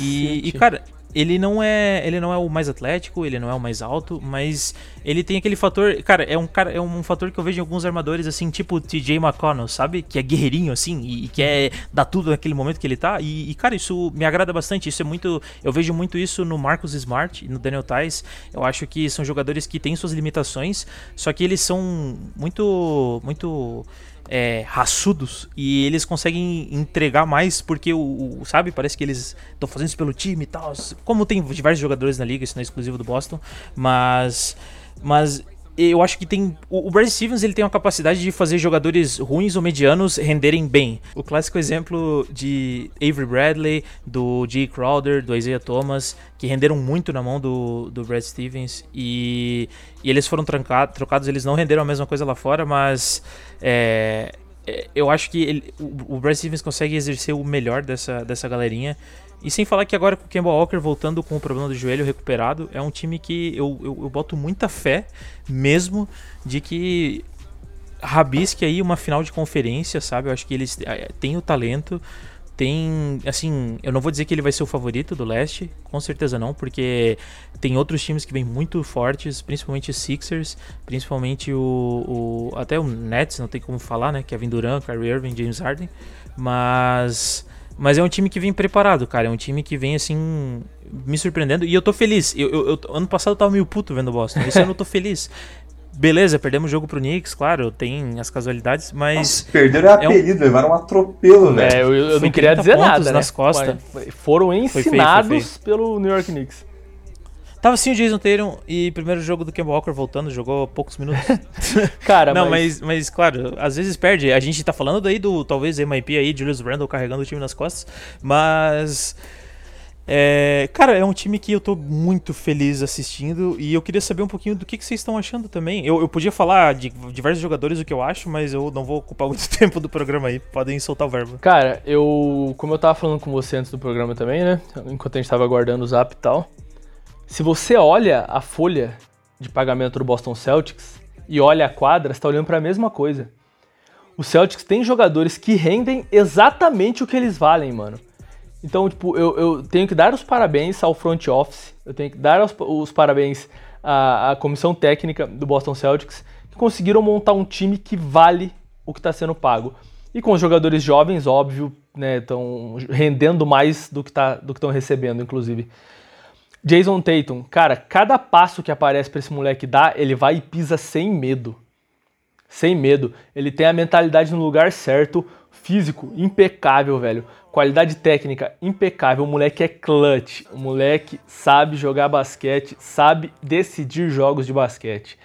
D: E, e, cara, ele não é ele não é o mais atlético, ele não é o mais alto, mas ele tem aquele fator, cara, é um cara é um fator que eu vejo em alguns armadores assim, tipo TJ McConnell, sabe? Que é guerreirinho assim e, e quer dar tudo naquele momento que ele tá. E, e, cara, isso me agrada bastante. Isso é muito, eu vejo muito isso no Marcus Smart e no Daniel Tais. Eu acho que são jogadores que têm suas limitações, só que eles são muito muito é, raçudos e eles conseguem entregar mais porque o, o sabe parece que eles estão fazendo isso pelo time e tal. Como tem diversos jogadores na liga isso não é exclusivo do Boston mas mas eu acho que tem. O, Brad Stevens ele tem uma capacidade de fazer jogadores ruins ou medianos renderem bem. O clássico exemplo de Avery Bradley, do Jay Crowder, do Isaiah Thomas, que renderam muito na mão do, do Brad Stevens e, e eles foram trocados, eles não renderam a mesma coisa lá fora, mas. É eu acho que ele, o, o Brad Stevens consegue exercer o melhor dessa, dessa galerinha. E sem falar que agora com o Kemba Walker voltando com o problema do joelho recuperado, é um time que eu, eu, eu boto muita fé mesmo de que rabisque aí uma final de conferência, sabe? Eu acho que eles eh, têm o talento, tem, assim, eu não vou dizer que ele vai ser o favorito do leste, com certeza não, porque tem outros times que vêm muito fortes, principalmente Sixers, principalmente o, o até o Nets, não tem como falar, né? Kevin Durant, Kyrie Irving, James Harden, mas mas é um time que vem preparado, cara. É um time que vem, assim, me surpreendendo. E eu tô feliz. Eu, eu, eu ano passado eu tava meio puto vendo o Boston. Esse ano eu tô feliz. Beleza, perdemos o jogo pro Knicks, claro, tem as casualidades, mas.
C: Nossa, perderam é apelido, um... levaram um atropelo, velho.
A: É, eu, eu não queria dizer nada.
D: nas
A: né?
D: costas.
A: Foram ensinados foi feio, foi feio. pelo New York Knicks.
D: Tava sim o Jason Tatum e primeiro jogo do Kemba Walker voltando, jogou poucos minutos.
A: Cara,
D: Não, mas... mas... mas claro, às vezes perde. A gente tá falando daí do talvez MIP aí, Julius Randle carregando o time nas costas, mas É, cara, é um time que eu tô muito feliz assistindo e eu queria saber um pouquinho do que, que vocês estão achando também. Eu, eu podia falar de diversos jogadores o que eu acho, mas eu não vou ocupar muito tempo do programa aí. Podem soltar o verbo.
A: Cara, eu. Como eu tava falando com você antes do programa também, né? Enquanto a gente tava aguardando o zap e tal. Se você olha a folha de pagamento do Boston Celtics e olha a quadra, você tá olhando pra mesma coisa. O Celtics tem jogadores que rendem exatamente o que eles valem, mano. Então, tipo, eu, eu tenho que dar os parabéns ao front office, eu tenho que dar os, os parabéns à, à comissão técnica do Boston Celtics, que conseguiram montar um time que vale o que está sendo pago. E com os jogadores jovens, óbvio, né, estão rendendo mais do que tá, do que estão recebendo, inclusive. Jason Tatum, cara, cada passo que aparece para esse moleque dar, ele vai e pisa sem medo. Sem medo. Ele tem a mentalidade no lugar certo, físico impecável, velho. Qualidade técnica impecável. O moleque é clutch. O moleque sabe jogar basquete, sabe decidir jogos de basquete.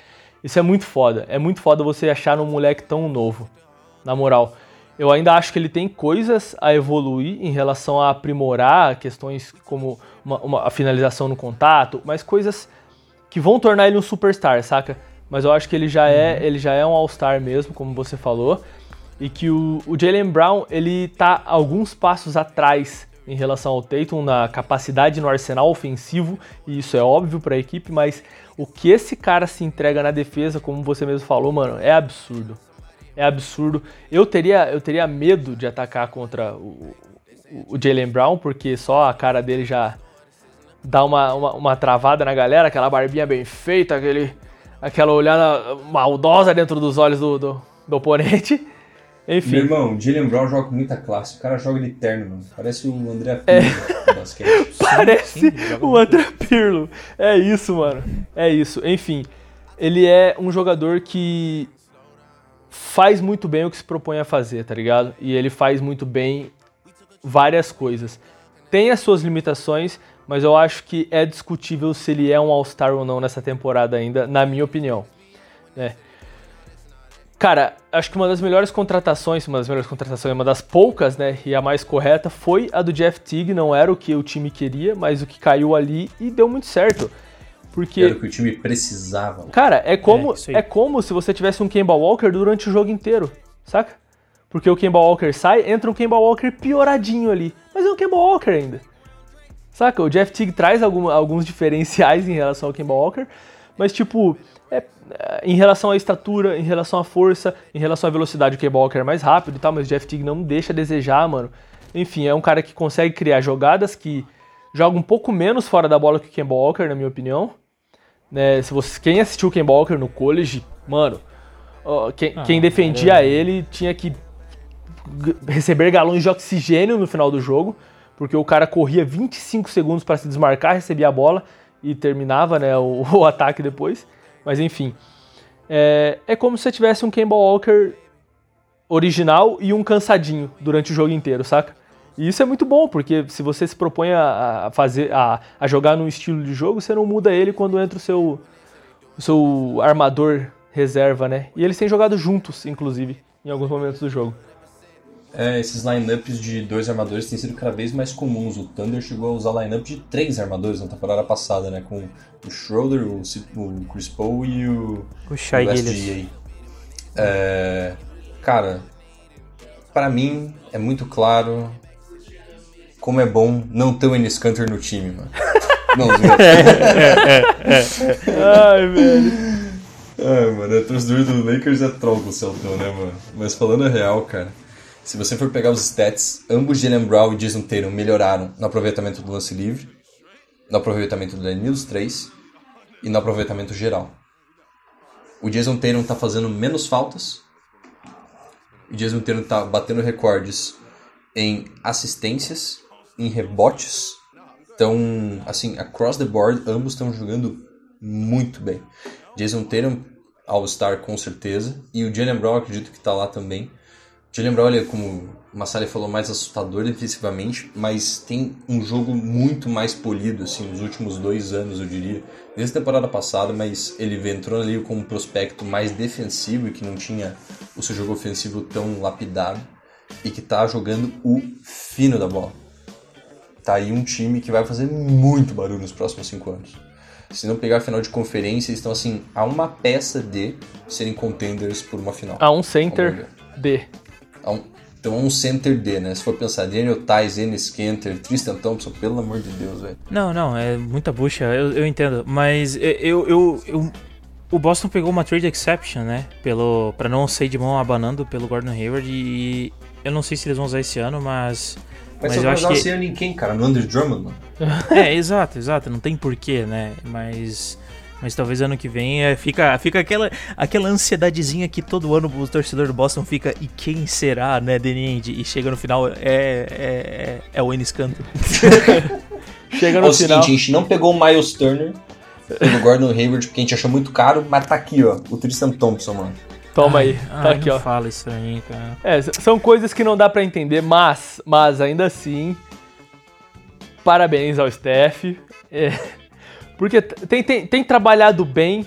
A: Isso é muito foda. É muito foda você achar um moleque tão novo. Na moral. Eu ainda acho que ele tem coisas a evoluir em relação a aprimorar questões como uma, uma, a finalização no contato, mas coisas que vão tornar ele um superstar, saca? Mas eu acho que ele já é, ele já é um all-star mesmo, como você falou e que o, o Jalen Brown ele tá alguns passos atrás em relação ao Tatum na capacidade no arsenal ofensivo, e isso é óbvio para a equipe, mas o que esse cara se entrega na defesa, como você mesmo falou, mano, é absurdo. É absurdo. Eu teria, eu teria medo de atacar contra o, o, o Jalen Brown, porque só a cara dele já dá uma, uma, uma, travada na galera, aquela barbinha bem feita, aquele, aquela olhada maldosa dentro dos olhos do, do, do oponente. Enfim.
C: Meu irmão, Jalen Brown joga com muita classe. O cara joga de terno, mano. Parece o André Pirlo é. basquete.
A: Parece sim, sim, o André Pirlo. É isso, mano. É isso. Enfim, ele é um jogador que faz muito bem o que se propõe a fazer, tá ligado? E ele faz muito bem várias coisas. Tem as suas limitações, mas eu acho que é discutível se ele é um All-Star ou não nessa temporada ainda, na minha opinião. É. Cara, acho que uma das melhores contratações, uma das melhores contratações, uma das poucas, né, e a mais correta, foi a do Jeff Teague. Não era o que o time queria, mas o que caiu ali e deu muito certo. Porque.
C: Era o que o time precisava.
A: Cara, é como, é, é como se você tivesse um Kemba Walker durante o jogo inteiro, saca? Porque o Kemba Walker sai, entra um Kemba Walker pioradinho ali. Mas é um Kemba Walker ainda. Saca? O Jeff Teague traz algum, alguns diferenciais em relação ao Kemba Walker, mas tipo, em relação à estatura, em relação à força, em relação à velocidade, o Kemba Walker é mais rápido e tal, mas o Jeff Teague não deixa a desejar, mano. Enfim, é um cara que consegue criar jogadas que joga um pouco menos fora da bola que o Kemba Walker, na minha opinião. Né, se você, quem assistiu o Kemba Walker no college, mano, ó, quem, ah, quem, defendia é... ele tinha que receber galões de oxigênio no final do jogo, porque o cara corria 25 segundos para se desmarcar, recebia a bola e terminava né, o, o ataque depois. Mas enfim. É, é como se você tivesse um Kemba Walker original e um cansadinho durante o jogo inteiro, saca? E isso é muito bom, porque se você se propõe a, a fazer a, a, jogar num estilo de jogo, você não muda ele quando entra o seu, o seu armador reserva, né? E eles têm jogado juntos, inclusive, em alguns momentos do jogo.
C: É, esses lineups de dois armadores têm sido cada vez mais comuns. O Thunder chegou a usar lineup de três armadores na temporada passada, né? Com o Schroeder, o, o Chris Paul e o,
D: o Shai o
C: É, cara, para mim é muito claro como é bom não ter o Enes Kanter no time, mano. Não, é, é, é, é. Ai, velho. Ai, mano, a torcedor do Lakers é troll com o Celtão, né, mano? Mas falando a real, cara se você for pegar os stats, ambos Jalen Brown e Jason Tatum melhoraram no aproveitamento do lance livre, no aproveitamento do Daniel 3 e no aproveitamento geral. O Jason Tatum está fazendo menos faltas. O Jason Tatum está batendo recordes em assistências, em rebotes. Então, assim, across the board, ambos estão jogando muito bem. Jason Tatum, All-Star com certeza, e o Jalen Brown acredito que está lá também. Jalen Brown, é, como o Massali falou, mais assustador defensivamente, mas tem um jogo muito mais polido, assim, nos últimos dois anos, eu diria. Desde a temporada passada, mas ele entrou ali como um prospecto mais defensivo e que não tinha o seu jogo ofensivo tão lapidado e que tá jogando o fino da bola. tá aí um time que vai fazer muito barulho nos próximos cinco anos. Se não pegar a final de conferência, eles estão assim, a uma peça de serem contenders por uma final.
A: A um center D.
C: Um- então, um center D, né? Se for pensar, Daniel Tais, Enes Kanter, Tristan Thompson, pelo amor de Deus, velho.
D: Não, não, é muita bucha, eu, eu entendo. Mas eu, eu, eu- O Boston pegou uma trade exception, né? Pelo, pra não sair de mão abanando pelo Gordon Hayward e. Eu não sei se eles vão usar esse ano, mas.
C: Mas,
D: Mas eu
C: vai
D: acho
C: usar
D: que.
C: esse ano em quem, cara? No Andrew Drummond, mano?
D: É, exato, exato. Não tem porquê, né? Mas. Mas talvez ano que vem é, fica, fica aquela, aquela ansiedadezinha que todo ano o torcedor do Boston fica. E quem será, né, Deninde? E chega no final, é, é, é, é o Enes Kanter.
A: Chega
C: É
A: no
C: o
A: final.
C: seguinte, a gente não pegou o Miles Turner pelo Gordon Hayward porque a gente achou muito caro, mas tá aqui, ó, o Tristan Thompson, mano.
A: Toma aí, tá
D: Ai,
A: aqui,
D: não
A: ó.
D: fala isso aí, cara.
A: É, são coisas que não dá pra entender, mas, mas ainda assim, parabéns ao Steph. é, porque tem, tem, tem trabalhado bem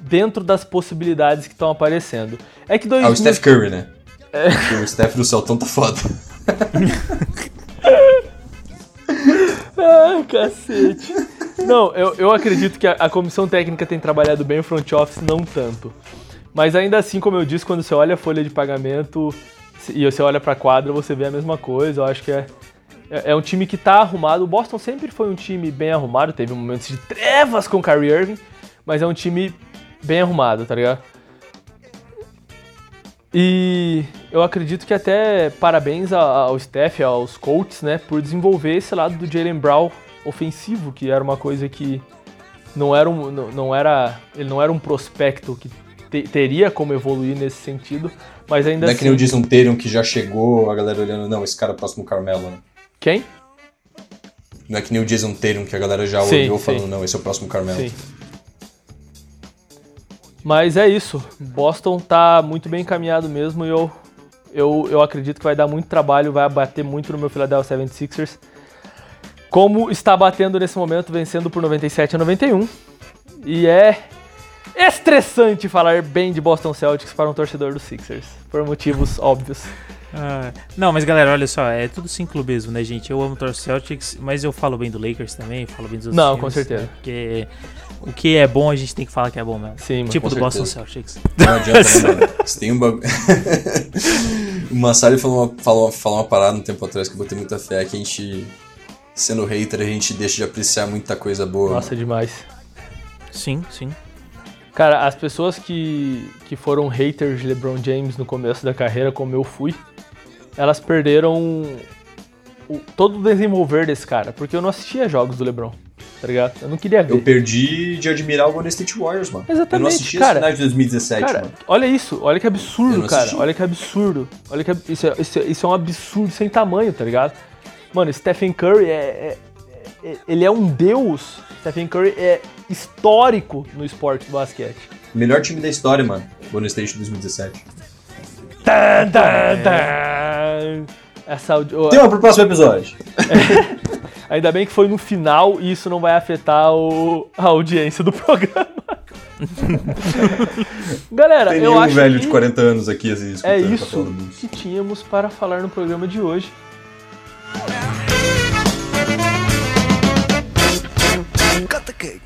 A: dentro das possibilidades que estão aparecendo. É que dois
C: Ah, o Steph Curry, né? Porque O Steph do Celtão tá foda.
A: Ah, cacete. Não, eu, eu acredito que a, a comissão técnica tem trabalhado bem, o front office não tanto. Mas ainda assim, como eu disse, quando você olha a folha de pagamento e você olha pra quadra, você vê a mesma coisa. Eu acho que é, é, é um time que tá arrumado. O Boston sempre foi um time bem arrumado, teve momentos de trevas com o Kyrie Irving, mas é um time bem arrumado, tá ligado? E eu acredito que até parabéns ao staff, aos coaches, né, por desenvolver esse lado do Jalen Brown ofensivo, que era uma coisa que não era um, não, era, ele não era um prospecto que te- teria como evoluir nesse sentido, mas ainda
C: Não é que nem
A: assim.
C: o Jason Tatum que já chegou, a galera olhando, não, esse cara é próximo Carmelo, né?
A: Quem?
C: Não é que nem o Jason Tatum que a galera já
A: Sim,
C: olhou
A: sim.
C: falando, não, esse é o próximo Carmelo.
A: Sim. Mas é isso. Boston tá muito bem encaminhado mesmo e eu, eu, eu acredito que vai dar muito trabalho, vai bater muito no meu Philadelphia 76ers. Como está batendo nesse momento, vencendo por 97 a 91. E é estressante falar bem de Boston Celtics para um torcedor dos Sixers, por motivos óbvios.
D: Ah, não, mas galera, olha só, é tudo sem clubismo, né, gente? Eu amo o Celtics, mas eu falo bem do Lakers também, falo bem dos outros
A: Não,
D: times,
A: com certeza.
D: né? Porque o que é bom a gente tem que falar que é bom mesmo.
A: Sim, mano,
D: tipo do Boston
C: certeza.
D: Celtics.
C: Não adianta, né, mano? Você tem um bagulho. o Massari falou uma, falou, falou uma parada um tempo atrás que eu botei muita fé, que a gente, sendo hater, a gente deixa de apreciar muita coisa boa.
A: Nossa, demais.
D: Sim, sim.
A: Cara, as pessoas que, que foram haters de LeBron James no começo da carreira, como eu fui, elas perderam o- todo o desenvolver desse cara, porque eu não assistia jogos do LeBron, tá ligado? Eu não queria ver.
C: Eu perdi de admirar o Golden State Warriors, mano. Eu não
A: Exatamente,
C: assisti
A: cara.
C: as finais de 2017,
A: Cara,
C: mano.
A: olha isso, olha que absurdo, cara.
C: assisti.
A: Olha que absurdo. Olha que isso é, isso, é, isso é um absurdo sem tamanho, tá ligado? Mano, Stephen Curry é, é- é- ele é um deus. Stephen Curry é histórico no esporte do basquete.
C: Melhor time da história, mano. Golden State 2017.
A: Tan, tan, tan. Essa audi- ô,
C: Tema pro próximo episódio.
A: Ainda bem que foi no final e isso não vai afetar o- a audiência do programa. Galera,
C: Tem
A: eu
C: nenhum
A: acho
C: velho
A: que
C: de 40 anos aqui assim, escutando
A: é
C: pra
A: isso que tínhamos para falar no programa de hoje.
H: Cut the cake.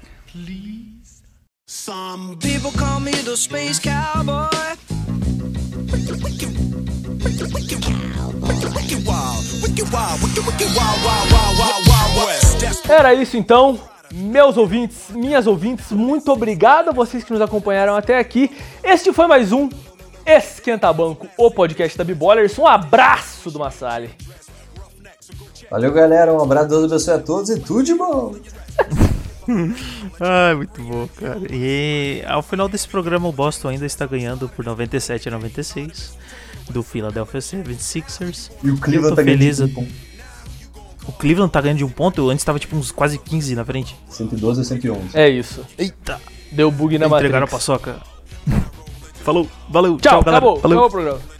G: Some people call me the space cowboy.
A: Era isso então, meus ouvintes, minhas ouvintes, muito obrigado a vocês que nos acompanharam até aqui. Este foi mais um Esquenta Banco, o podcast da Bibolers. Um abraço do Massali.
C: Valeu, galera. Um abraço, Deus abençoe a todos e tudo de bom.
D: Ai, muito bom, cara. E ao final desse programa, o Boston ainda está ganhando por 97 a 96 do Philadelphia 76ers.
C: E o Cleveland tá ganhando
D: feliz.
C: de um ponto.
D: O Cleveland tá ganhando de um ponto, antes tava tipo uns quase 15 na frente.
C: 112 a 111.
A: É isso.
D: Eita!
A: Deu bug na
D: Entregaram a
A: Matrix.
D: paçoca. Falou, valeu,
A: Tchau,
D: tchau, galera.
A: acabou.
D: Valeu.
A: Acabou o programa.